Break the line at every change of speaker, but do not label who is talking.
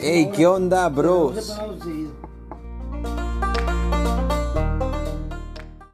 Ey, ¿qué onda, bros?